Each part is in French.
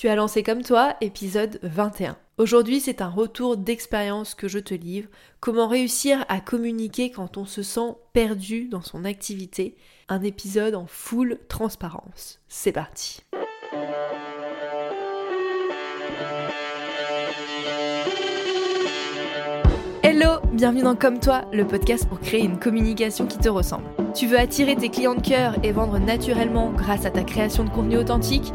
Tu as lancé comme toi, épisode 21. Aujourd'hui, c'est un retour d'expérience que je te livre. Comment réussir à communiquer quand on se sent perdu dans son activité. Un épisode en full transparence. C'est parti. Hello, bienvenue dans Comme toi, le podcast pour créer une communication qui te ressemble. Tu veux attirer tes clients de cœur et vendre naturellement grâce à ta création de contenu authentique?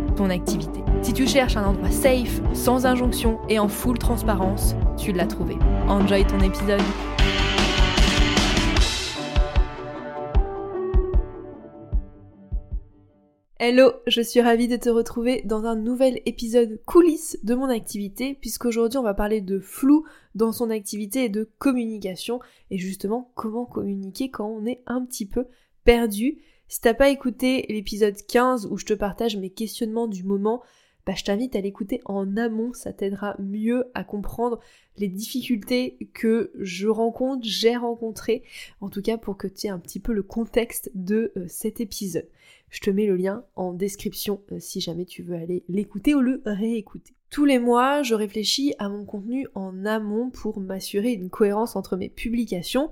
activité. Si tu cherches un endroit safe, sans injonction et en full transparence, tu l'as trouvé. Enjoy ton épisode. Hello, je suis ravie de te retrouver dans un nouvel épisode coulisses de mon activité, puisqu'aujourd'hui on va parler de flou dans son activité et de communication, et justement comment communiquer quand on est un petit peu perdu. Si t'as pas écouté l'épisode 15 où je te partage mes questionnements du moment, bah, je t'invite à l'écouter en amont, ça t'aidera mieux à comprendre les difficultés que je rencontre, j'ai rencontrées, en tout cas pour que tu aies un petit peu le contexte de euh, cet épisode. Je te mets le lien en description euh, si jamais tu veux aller l'écouter ou le réécouter. Tous les mois, je réfléchis à mon contenu en amont pour m'assurer une cohérence entre mes publications.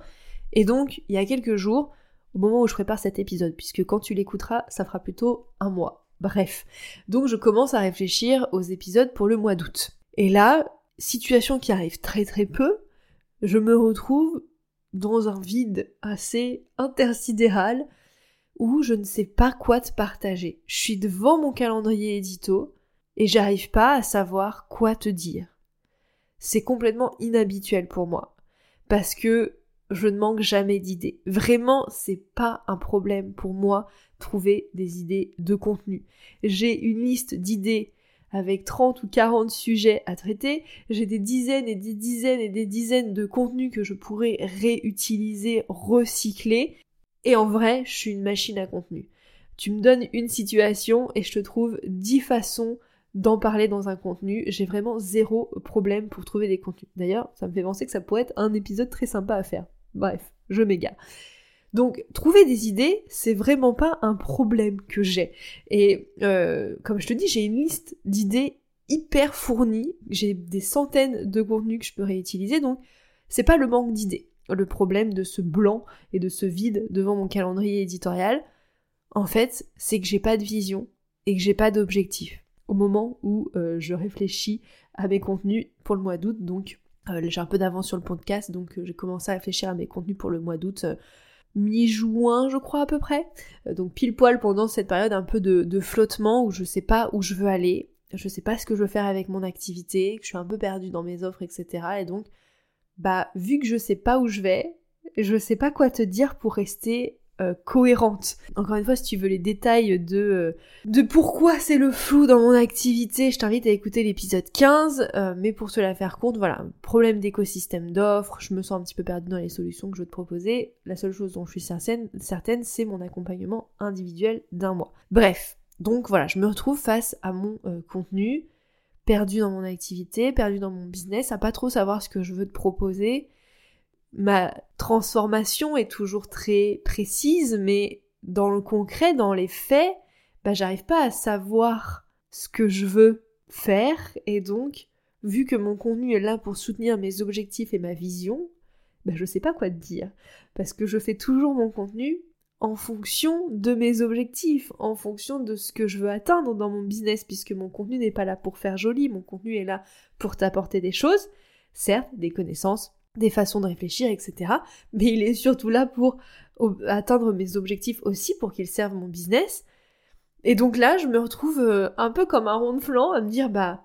Et donc, il y a quelques jours, au moment où je prépare cet épisode, puisque quand tu l'écouteras, ça fera plutôt un mois. Bref. Donc je commence à réfléchir aux épisodes pour le mois d'août. Et là, situation qui arrive très très peu, je me retrouve dans un vide assez intersidéral où je ne sais pas quoi te partager. Je suis devant mon calendrier édito et j'arrive pas à savoir quoi te dire. C'est complètement inhabituel pour moi parce que je ne manque jamais d'idées. Vraiment, c'est pas un problème pour moi trouver des idées de contenu. J'ai une liste d'idées avec 30 ou 40 sujets à traiter, j'ai des dizaines et des dizaines et des dizaines de contenus que je pourrais réutiliser, recycler, et en vrai, je suis une machine à contenu. Tu me donnes une situation et je te trouve 10 façons d'en parler dans un contenu. J'ai vraiment zéro problème pour trouver des contenus. D'ailleurs, ça me fait penser que ça pourrait être un épisode très sympa à faire. Bref, je m'égare. Donc trouver des idées, c'est vraiment pas un problème que j'ai. Et euh, comme je te dis, j'ai une liste d'idées hyper fournie. J'ai des centaines de contenus que je peux réutiliser, donc c'est pas le manque d'idées. Le problème de ce blanc et de ce vide devant mon calendrier éditorial, en fait, c'est que j'ai pas de vision et que j'ai pas d'objectif au moment où euh, je réfléchis à mes contenus pour le mois d'août. Donc euh, j'ai un peu d'avance sur le podcast, donc j'ai commencé à réfléchir à mes contenus pour le mois d'août mi-juin, je crois à peu près. Euh, donc pile poil pendant cette période un peu de, flottement où je sais pas où je veux aller, je sais pas ce que je veux faire avec mon activité, que je suis un peu perdue dans mes offres, etc. Et donc, bah, vu que je sais pas où je vais, je sais pas quoi te dire pour rester euh, cohérente. Encore une fois, si tu veux les détails de, euh, de pourquoi c'est le flou dans mon activité, je t'invite à écouter l'épisode 15, euh, mais pour cela faire compte, voilà, problème d'écosystème d'offres, je me sens un petit peu perdue dans les solutions que je veux te proposer, la seule chose dont je suis certaine, certaine c'est mon accompagnement individuel d'un mois. Bref, donc voilà, je me retrouve face à mon contenu, perdu dans mon activité, perdu dans mon business, à pas trop savoir ce que je veux te proposer, ma transformation est toujours très précise, mais dans le concret, dans les faits, bah, j'arrive pas à savoir ce que je veux faire, et donc, vu que mon contenu est là pour soutenir mes objectifs et ma vision, bah, je sais pas quoi te dire. Parce que je fais toujours mon contenu en fonction de mes objectifs, en fonction de ce que je veux atteindre dans mon business, puisque mon contenu n'est pas là pour faire joli, mon contenu est là pour t'apporter des choses, certes, des connaissances, des façons de réfléchir, etc. Mais il est surtout là pour atteindre mes objectifs aussi, pour qu'il serve mon business. Et donc là, je me retrouve euh, un peu comme un rond de flanc à me dire, bah,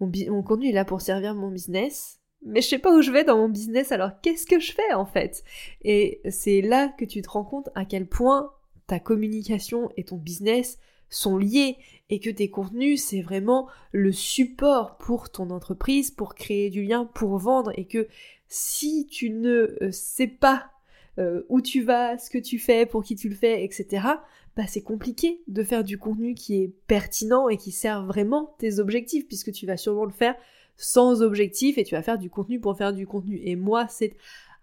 mon, mon contenu est là pour servir mon business, mais je sais pas où je vais dans mon business, alors qu'est-ce que je fais en fait? Et c'est là que tu te rends compte à quel point ta communication et ton business sont liés et que tes contenus, c'est vraiment le support pour ton entreprise, pour créer du lien, pour vendre et que si tu ne euh, sais pas euh, où tu vas, ce que tu fais, pour qui tu le fais, etc., bah c'est compliqué de faire du contenu qui est pertinent et qui sert vraiment tes objectifs, puisque tu vas sûrement le faire sans objectif et tu vas faire du contenu pour faire du contenu. Et moi, c'est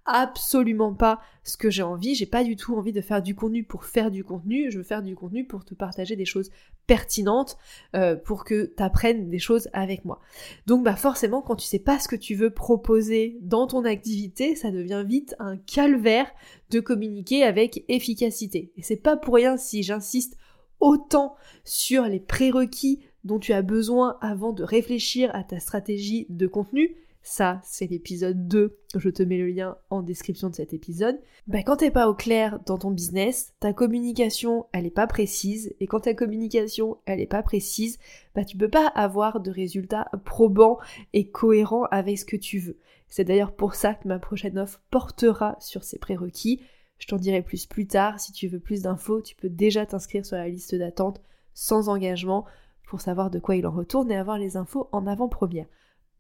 absolument pas ce que j'ai envie. J'ai pas du tout envie de faire du contenu pour faire du contenu. Je veux faire du contenu pour te partager des choses pertinentes, euh, pour que tu apprennes des choses avec moi. Donc bah forcément, quand tu sais pas ce que tu veux proposer dans ton activité, ça devient vite un calvaire de communiquer avec efficacité. Et c'est pas pour rien si j'insiste autant sur les prérequis dont tu as besoin avant de réfléchir à ta stratégie de contenu, ça c'est l'épisode 2, je te mets le lien en description de cet épisode, bah quand t'es pas au clair dans ton business, ta communication elle est pas précise, et quand ta communication elle est pas précise, bah tu peux pas avoir de résultats probants et cohérents avec ce que tu veux. C'est d'ailleurs pour ça que ma prochaine offre portera sur ces prérequis. Je t'en dirai plus plus tard. Si tu veux plus d'infos, tu peux déjà t'inscrire sur la liste d'attente sans engagement pour savoir de quoi il en retourne et avoir les infos en avant-première.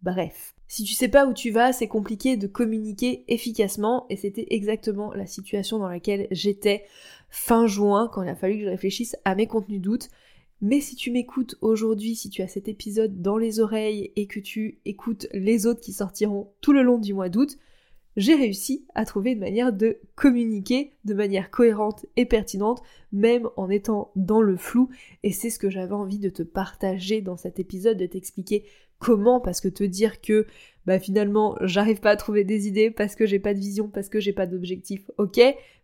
Bref. Si tu sais pas où tu vas, c'est compliqué de communiquer efficacement et c'était exactement la situation dans laquelle j'étais fin juin quand il a fallu que je réfléchisse à mes contenus d'août. Mais si tu m'écoutes aujourd'hui, si tu as cet épisode dans les oreilles et que tu écoutes les autres qui sortiront tout le long du mois d'août, j'ai réussi à trouver une manière de communiquer de manière cohérente et pertinente, même en étant dans le flou. Et c'est ce que j'avais envie de te partager dans cet épisode, de t'expliquer comment, parce que te dire que bah finalement j'arrive pas à trouver des idées parce que j'ai pas de vision, parce que j'ai pas d'objectif, ok,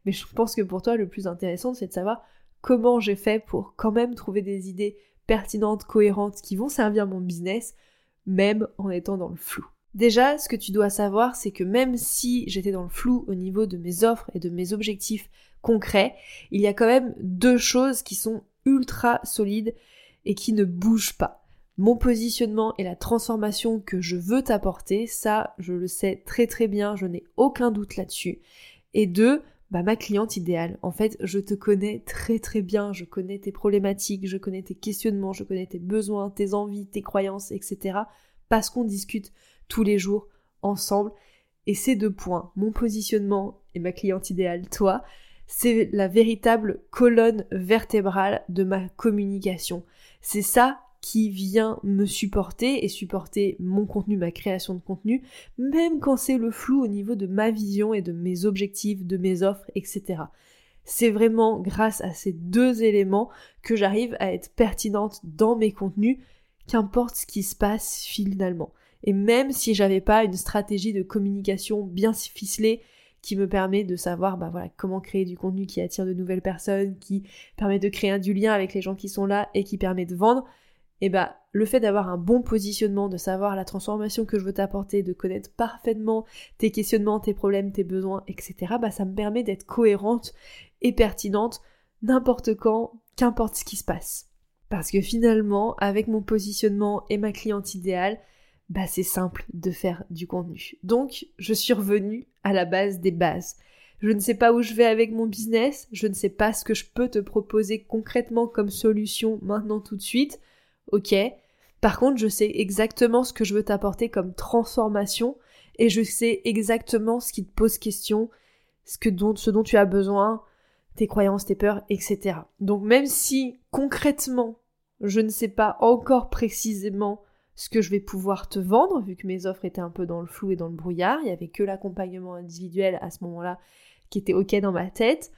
mais je pense que pour toi le plus intéressant c'est de savoir comment j'ai fait pour quand même trouver des idées pertinentes, cohérentes, qui vont servir mon business, même en étant dans le flou. Déjà, ce que tu dois savoir, c'est que même si j'étais dans le flou au niveau de mes offres et de mes objectifs concrets, il y a quand même deux choses qui sont ultra solides et qui ne bougent pas mon positionnement et la transformation que je veux t'apporter, ça, je le sais très très bien, je n'ai aucun doute là-dessus. Et deux, bah, ma cliente idéale. En fait, je te connais très très bien, je connais tes problématiques, je connais tes questionnements, je connais tes besoins, tes envies, tes croyances, etc. Parce qu'on discute tous les jours ensemble. Et ces deux points, mon positionnement et ma cliente idéale, toi, c'est la véritable colonne vertébrale de ma communication. C'est ça qui vient me supporter et supporter mon contenu, ma création de contenu, même quand c'est le flou au niveau de ma vision et de mes objectifs, de mes offres, etc. C'est vraiment grâce à ces deux éléments que j'arrive à être pertinente dans mes contenus, qu'importe ce qui se passe finalement. Et même si j'avais pas une stratégie de communication bien ficelée, qui me permet de savoir bah voilà comment créer du contenu qui attire de nouvelles personnes, qui permet de créer du lien avec les gens qui sont là et qui permet de vendre, et eh bah le fait d'avoir un bon positionnement, de savoir la transformation que je veux t'apporter, de connaître parfaitement tes questionnements, tes problèmes, tes besoins, etc., bah ça me permet d'être cohérente et pertinente n'importe quand, qu'importe ce qui se passe. Parce que finalement, avec mon positionnement et ma cliente idéale, bah c'est simple de faire du contenu. Donc, je suis revenue à la base des bases. Je ne sais pas où je vais avec mon business, je ne sais pas ce que je peux te proposer concrètement comme solution maintenant tout de suite ok. Par contre, je sais exactement ce que je veux t'apporter comme transformation et je sais exactement ce qui te pose question, ce, que ce dont tu as besoin, tes croyances, tes peurs, etc. Donc même si concrètement, je ne sais pas encore précisément ce que je vais pouvoir te vendre, vu que mes offres étaient un peu dans le flou et dans le brouillard, il n'y avait que l'accompagnement individuel à ce moment-là qui était ok dans ma tête,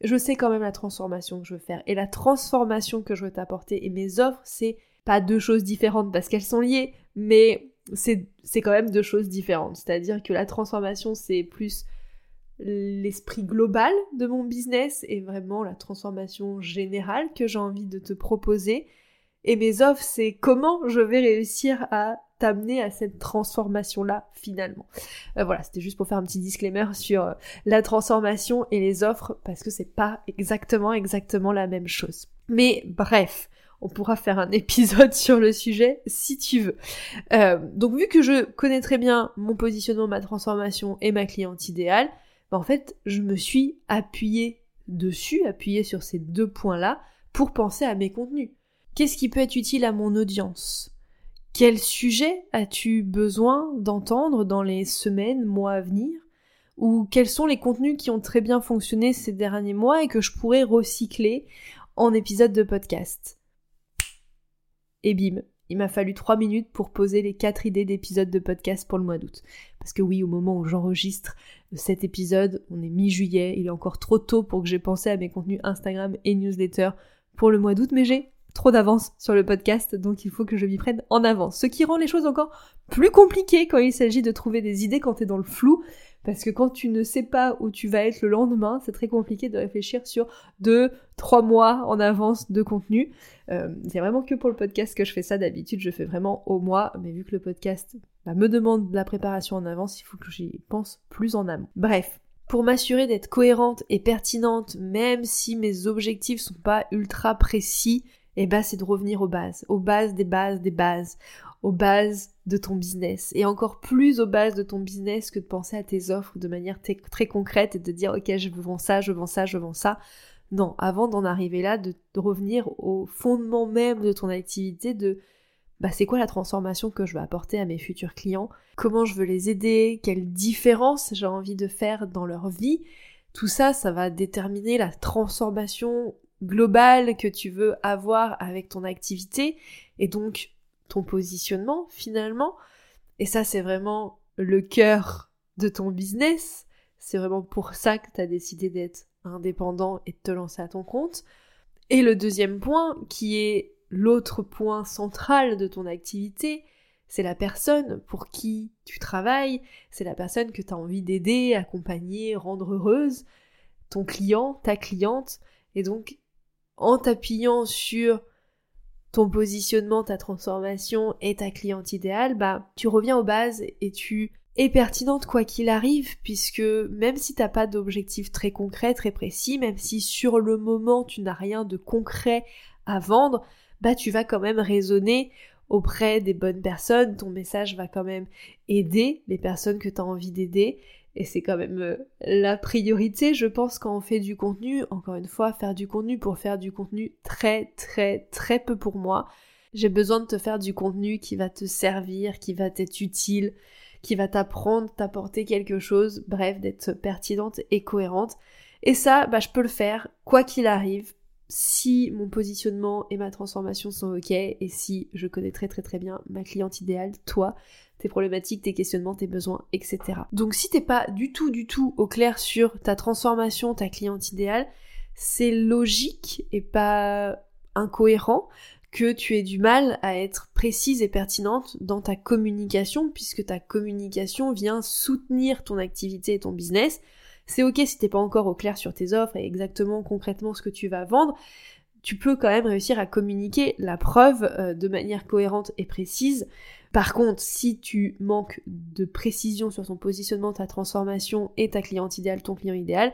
je sais quand même la transformation que je veux faire. Et la transformation que je veux t'apporter et mes offres, c'est pas deux choses différentes parce qu'elles sont liées, mais c'est quand même deux choses différentes. C'est-à-dire que la transformation, c'est plus l'esprit global de mon business et vraiment la transformation générale que j'ai envie de te proposer. Et mes offres, c'est comment je vais réussir à t'amener à cette transformation-là finalement. Euh, voilà, c'était juste pour faire un petit disclaimer sur euh, la transformation et les offres parce que c'est pas exactement exactement la même chose. Mais bref, on pourra faire un épisode sur le sujet si tu veux. Euh, donc vu que je connais très bien mon positionnement, ma transformation et ma cliente idéale, bah, en fait je me suis appuyée dessus, appuyée sur ces deux points-là pour penser à mes contenus. Qu'est-ce qui peut être utile à mon audience? Quel sujet as-tu besoin d'entendre dans les semaines, mois à venir? Ou quels sont les contenus qui ont très bien fonctionné ces derniers mois et que je pourrais recycler en épisode de podcast? Et bim, il m'a fallu trois minutes pour poser les quatre idées d'épisodes de podcast pour le mois d'août. Parce que oui, au moment où j'enregistre cet épisode, on est mi-juillet, il est encore trop tôt pour que j'ai pensé à mes contenus Instagram et newsletter pour le mois d'août, mais j'ai trop d'avance sur le podcast, donc il faut que je m'y prenne en avance. Ce qui rend les choses encore plus compliquées quand il s'agit de trouver des idées quand t'es dans le flou, parce que quand tu ne sais pas où tu vas être le lendemain, c'est très compliqué de réfléchir sur deux, trois mois en avance de contenu. Euh, c'est vraiment que pour le podcast que je fais ça d'habitude, je fais vraiment au mois, mais vu que le podcast bah, me demande de la préparation en avance, il faut que j'y pense plus en amont. Bref, pour m'assurer d'être cohérente et pertinente, même si mes objectifs sont pas ultra précis, eh ben c'est de revenir aux bases, aux bases des bases des bases, aux bases de ton business. Et encore plus aux bases de ton business que de penser à tes offres de manière très concrète et de dire ok je vends ça, je vends ça, je vends ça. Non, avant d'en arriver là, de, revenir au fondement même de ton activité, de bah, c'est quoi la transformation que je veux apporter à mes futurs clients, comment je veux les aider, quelle différence j'ai envie de faire dans leur vie? Tout ça, ça va déterminer la transformation globale que tu veux avoir avec ton activité et donc ton positionnement finalement. Et ça, c'est vraiment le cœur de ton business. C'est vraiment pour ça que tu as décidé d'être indépendant et de te lancer à ton compte. Et le deuxième point, qui est l'autre point central de ton activité, c'est la personne pour qui tu travailles, c'est la personne que tu as envie d'aider, accompagner, rendre heureuse, ton client, ta cliente. Et donc, en t'appuyant sur ton positionnement, ta transformation et ta cliente idéale, bah tu reviens aux bases et tu es pertinente quoi qu'il arrive, puisque même si t'as pas d'objectif très concret, très précis, même si sur le moment tu n'as rien de concret à vendre, bah tu vas quand même raisonner auprès des bonnes personnes, ton message va quand même aider les personnes que tu as envie d'aider et c'est quand même euh, la priorité, je pense, quand on fait du contenu. Encore une fois, faire du contenu pour faire du contenu très très très peu pour moi. J'ai besoin de te faire du contenu qui va te servir, qui va t'être utile, qui va t'apprendre, t'apporter quelque chose, bref, d'être pertinente et cohérente. Et ça, bah, je peux le faire, quoi qu'il arrive, si mon positionnement et ma transformation sont ok, et si je connais très très très bien ma cliente idéale, toi, tes problématiques, tes questionnements, tes besoins, etc. Donc si t'es pas du tout, du tout au clair sur ta transformation, ta cliente idéale, c'est logique et pas incohérent que tu aies du mal à être précise et pertinente dans ta communication, puisque ta communication vient soutenir ton activité et ton business. C'est ok si t'es pas encore au clair sur tes offres et exactement concrètement ce que tu vas vendre, tu peux quand même réussir à communiquer la preuve euh, de manière cohérente et précise. Par contre, si tu manques de précision sur ton positionnement, ta transformation et ta cliente idéale, ton client idéal,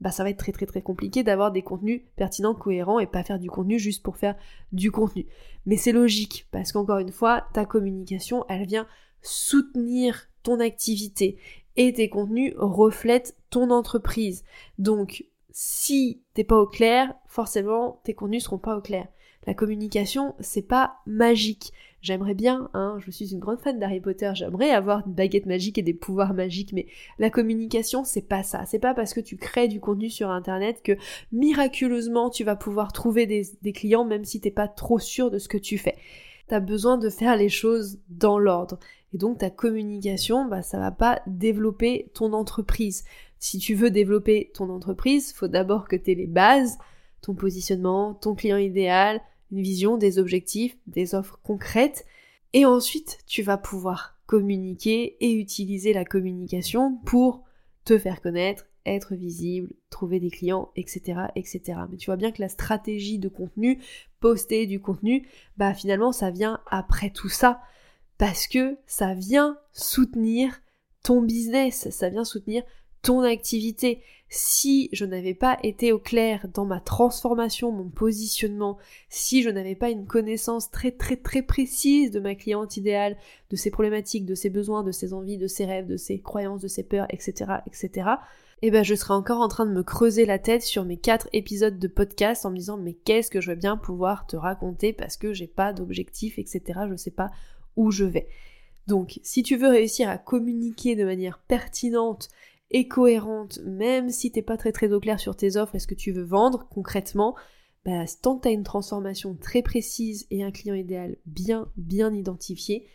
bah ça va être très très très compliqué d'avoir des contenus pertinents, cohérents et pas faire du contenu juste pour faire du contenu. Mais c'est logique parce qu'encore une fois, ta communication, elle vient soutenir ton activité et tes contenus reflètent ton entreprise. Donc, si t'es pas au clair, forcément, tes contenus seront pas au clair. La communication, c'est pas magique. J'aimerais bien, hein, je suis une grande fan d'Harry Potter, j'aimerais avoir une baguette magique et des pouvoirs magiques, mais la communication, c'est pas ça. C'est pas parce que tu crées du contenu sur internet que miraculeusement tu vas pouvoir trouver des, clients même si t'es pas trop sûr de ce que tu fais. T'as besoin de faire les choses dans l'ordre. Et donc ta communication, bah, ça va pas développer ton entreprise. Si tu veux développer ton entreprise, faut d'abord que tu aies les bases, ton positionnement, ton client idéal, une vision, des objectifs, des offres concrètes. Et ensuite, tu vas pouvoir communiquer et utiliser la communication pour te faire connaître, être visible, trouver des clients, etc., etc. Mais tu vois bien que la stratégie de contenu, poster du contenu, bah finalement ça vient après tout ça parce que ça vient soutenir ton business, ça vient soutenir ton activité. Si je n'avais pas été au clair dans ma transformation, mon positionnement, si je n'avais pas une connaissance très très très précise de ma cliente idéale, de ses problématiques, de ses besoins, de ses envies, de ses rêves, de ses croyances, de ses peurs, etc., etc., eh ben je serais encore en train de me creuser la tête sur mes quatre épisodes de podcast en me disant mais qu'est-ce que je vais bien pouvoir te raconter parce que j'ai pas d'objectif, etc. Je sais pas où je vais. Donc si tu veux réussir à communiquer de manière pertinente et cohérente, même si t'es pas très très au clair sur tes offres et ce que tu veux vendre concrètement, bah, tant que tu as une transformation très précise et un client idéal bien bien identifié,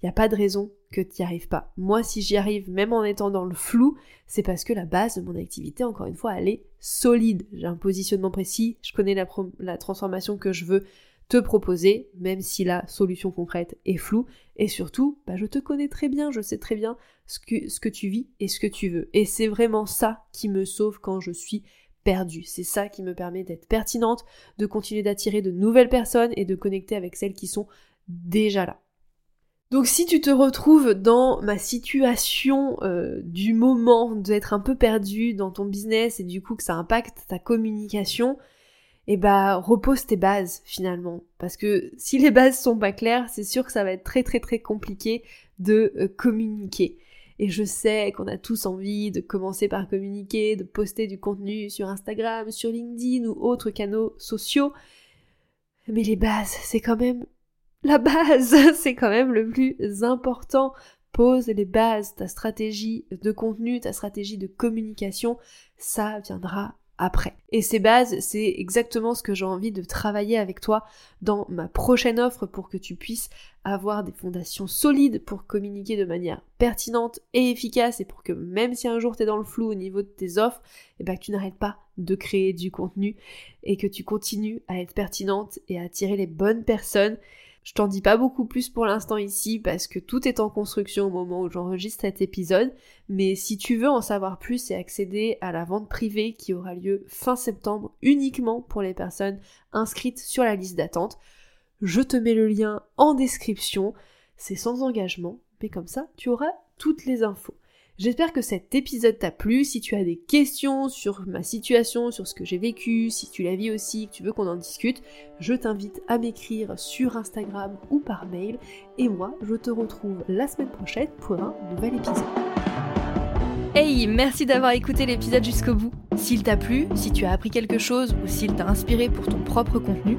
il n'y a pas de raison que tu n'y arrives pas. Moi, si j'y arrive, même en étant dans le flou, c'est parce que la base de mon activité, encore une fois, elle est solide. J'ai un positionnement précis, je connais la, transformation que je veux te proposer, même si la solution concrète est floue. Et surtout, bah, je te connais très bien, je sais très bien ce que, tu vis et ce que tu veux. Et c'est vraiment ça qui me sauve quand je suis perdue. C'est ça qui me permet d'être pertinente, de continuer d'attirer de nouvelles personnes et de connecter avec celles qui sont déjà là. Donc si tu te retrouves dans ma situation euh, du moment d'être un peu perdu dans ton business et du coup que ça impacte ta communication, eh bah repose tes bases finalement. Parce que si les bases sont pas claires, c'est sûr que ça va être très très très compliqué de euh, communiquer. Et je sais qu'on a tous envie de commencer par communiquer, de poster du contenu sur Instagram, sur LinkedIn ou autres canaux sociaux. Mais les bases, c'est quand même la base, c'est quand même le plus important. Pose les bases, ta stratégie de contenu, ta stratégie de communication, ça viendra après. Et ces bases, c'est exactement ce que j'ai envie de travailler avec toi dans ma prochaine offre pour que tu puisses avoir des fondations solides pour communiquer de manière pertinente et efficace et pour que même si un jour tu es dans le flou au niveau de tes offres, et eh ben, que tu n'arrêtes pas de créer du contenu et que tu continues à être pertinente et à attirer les bonnes personnes je t'en dis pas beaucoup plus pour l'instant ici parce que tout est en construction au moment où j'enregistre cet épisode, mais si tu veux en savoir plus et accéder à la vente privée qui aura lieu fin septembre uniquement pour les personnes inscrites sur la liste d'attente, je te mets le lien en description, c'est sans engagement, mais comme ça tu auras toutes les infos. J'espère que cet épisode t'a plu. Si tu as des questions sur ma situation, sur ce que j'ai vécu, si tu la vis aussi, que tu veux qu'on en discute, je t'invite à m'écrire sur Instagram ou par mail. Et moi, je te retrouve la semaine prochaine pour un nouvel épisode. Hey, merci d'avoir écouté l'épisode jusqu'au bout. S'il t'a plu, si tu as appris quelque chose ou s'il t'a inspiré pour ton propre contenu,